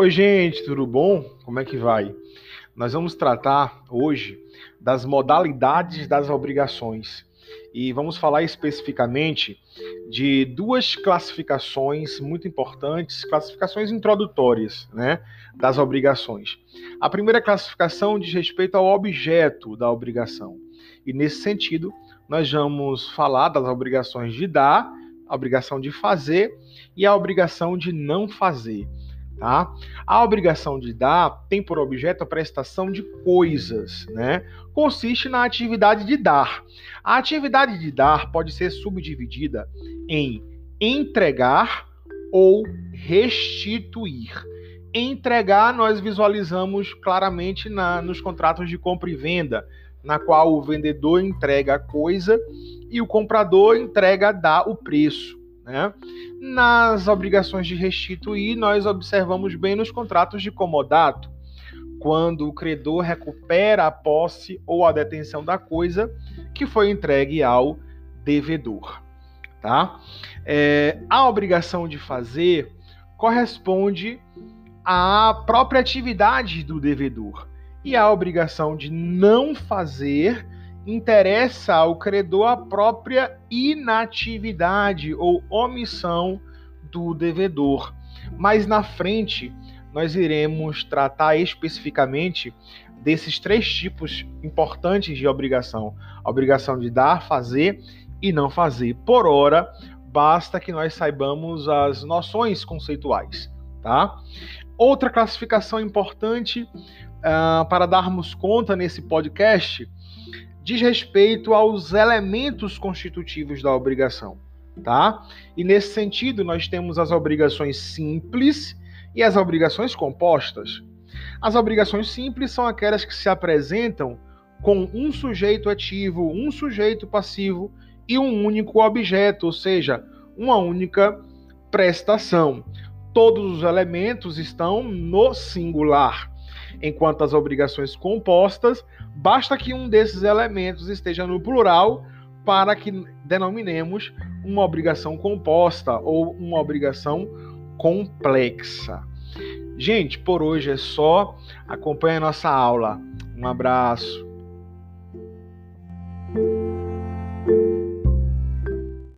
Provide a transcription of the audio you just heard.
Oi, gente, tudo bom? Como é que vai? Nós vamos tratar hoje das modalidades das obrigações e vamos falar especificamente de duas classificações muito importantes, classificações introdutórias, né, das obrigações. A primeira classificação diz respeito ao objeto da obrigação. E nesse sentido, nós vamos falar das obrigações de dar, a obrigação de fazer e a obrigação de não fazer. Tá? A obrigação de dar tem por objeto a prestação de coisas, né? Consiste na atividade de dar. A atividade de dar pode ser subdividida em entregar ou restituir. Entregar nós visualizamos claramente na, nos contratos de compra e venda, na qual o vendedor entrega a coisa e o comprador entrega dá o preço. Né? Nas obrigações de restituir, nós observamos bem nos contratos de comodato, quando o credor recupera a posse ou a detenção da coisa que foi entregue ao devedor. Tá? É, a obrigação de fazer corresponde à própria atividade do devedor e a obrigação de não fazer interessa ao credor a própria inatividade ou omissão do devedor. Mas na frente nós iremos tratar especificamente desses três tipos importantes de obrigação: a obrigação de dar, fazer e não fazer. Por hora, basta que nós saibamos as noções conceituais, tá? Outra classificação importante uh, para darmos conta nesse podcast diz respeito aos elementos constitutivos da obrigação, tá? E nesse sentido, nós temos as obrigações simples e as obrigações compostas. As obrigações simples são aquelas que se apresentam com um sujeito ativo, um sujeito passivo e um único objeto, ou seja, uma única prestação. Todos os elementos estão no singular enquanto as obrigações compostas, basta que um desses elementos esteja no plural para que denominemos uma obrigação composta ou uma obrigação complexa. Gente, por hoje é só. Acompanhe a nossa aula. Um abraço.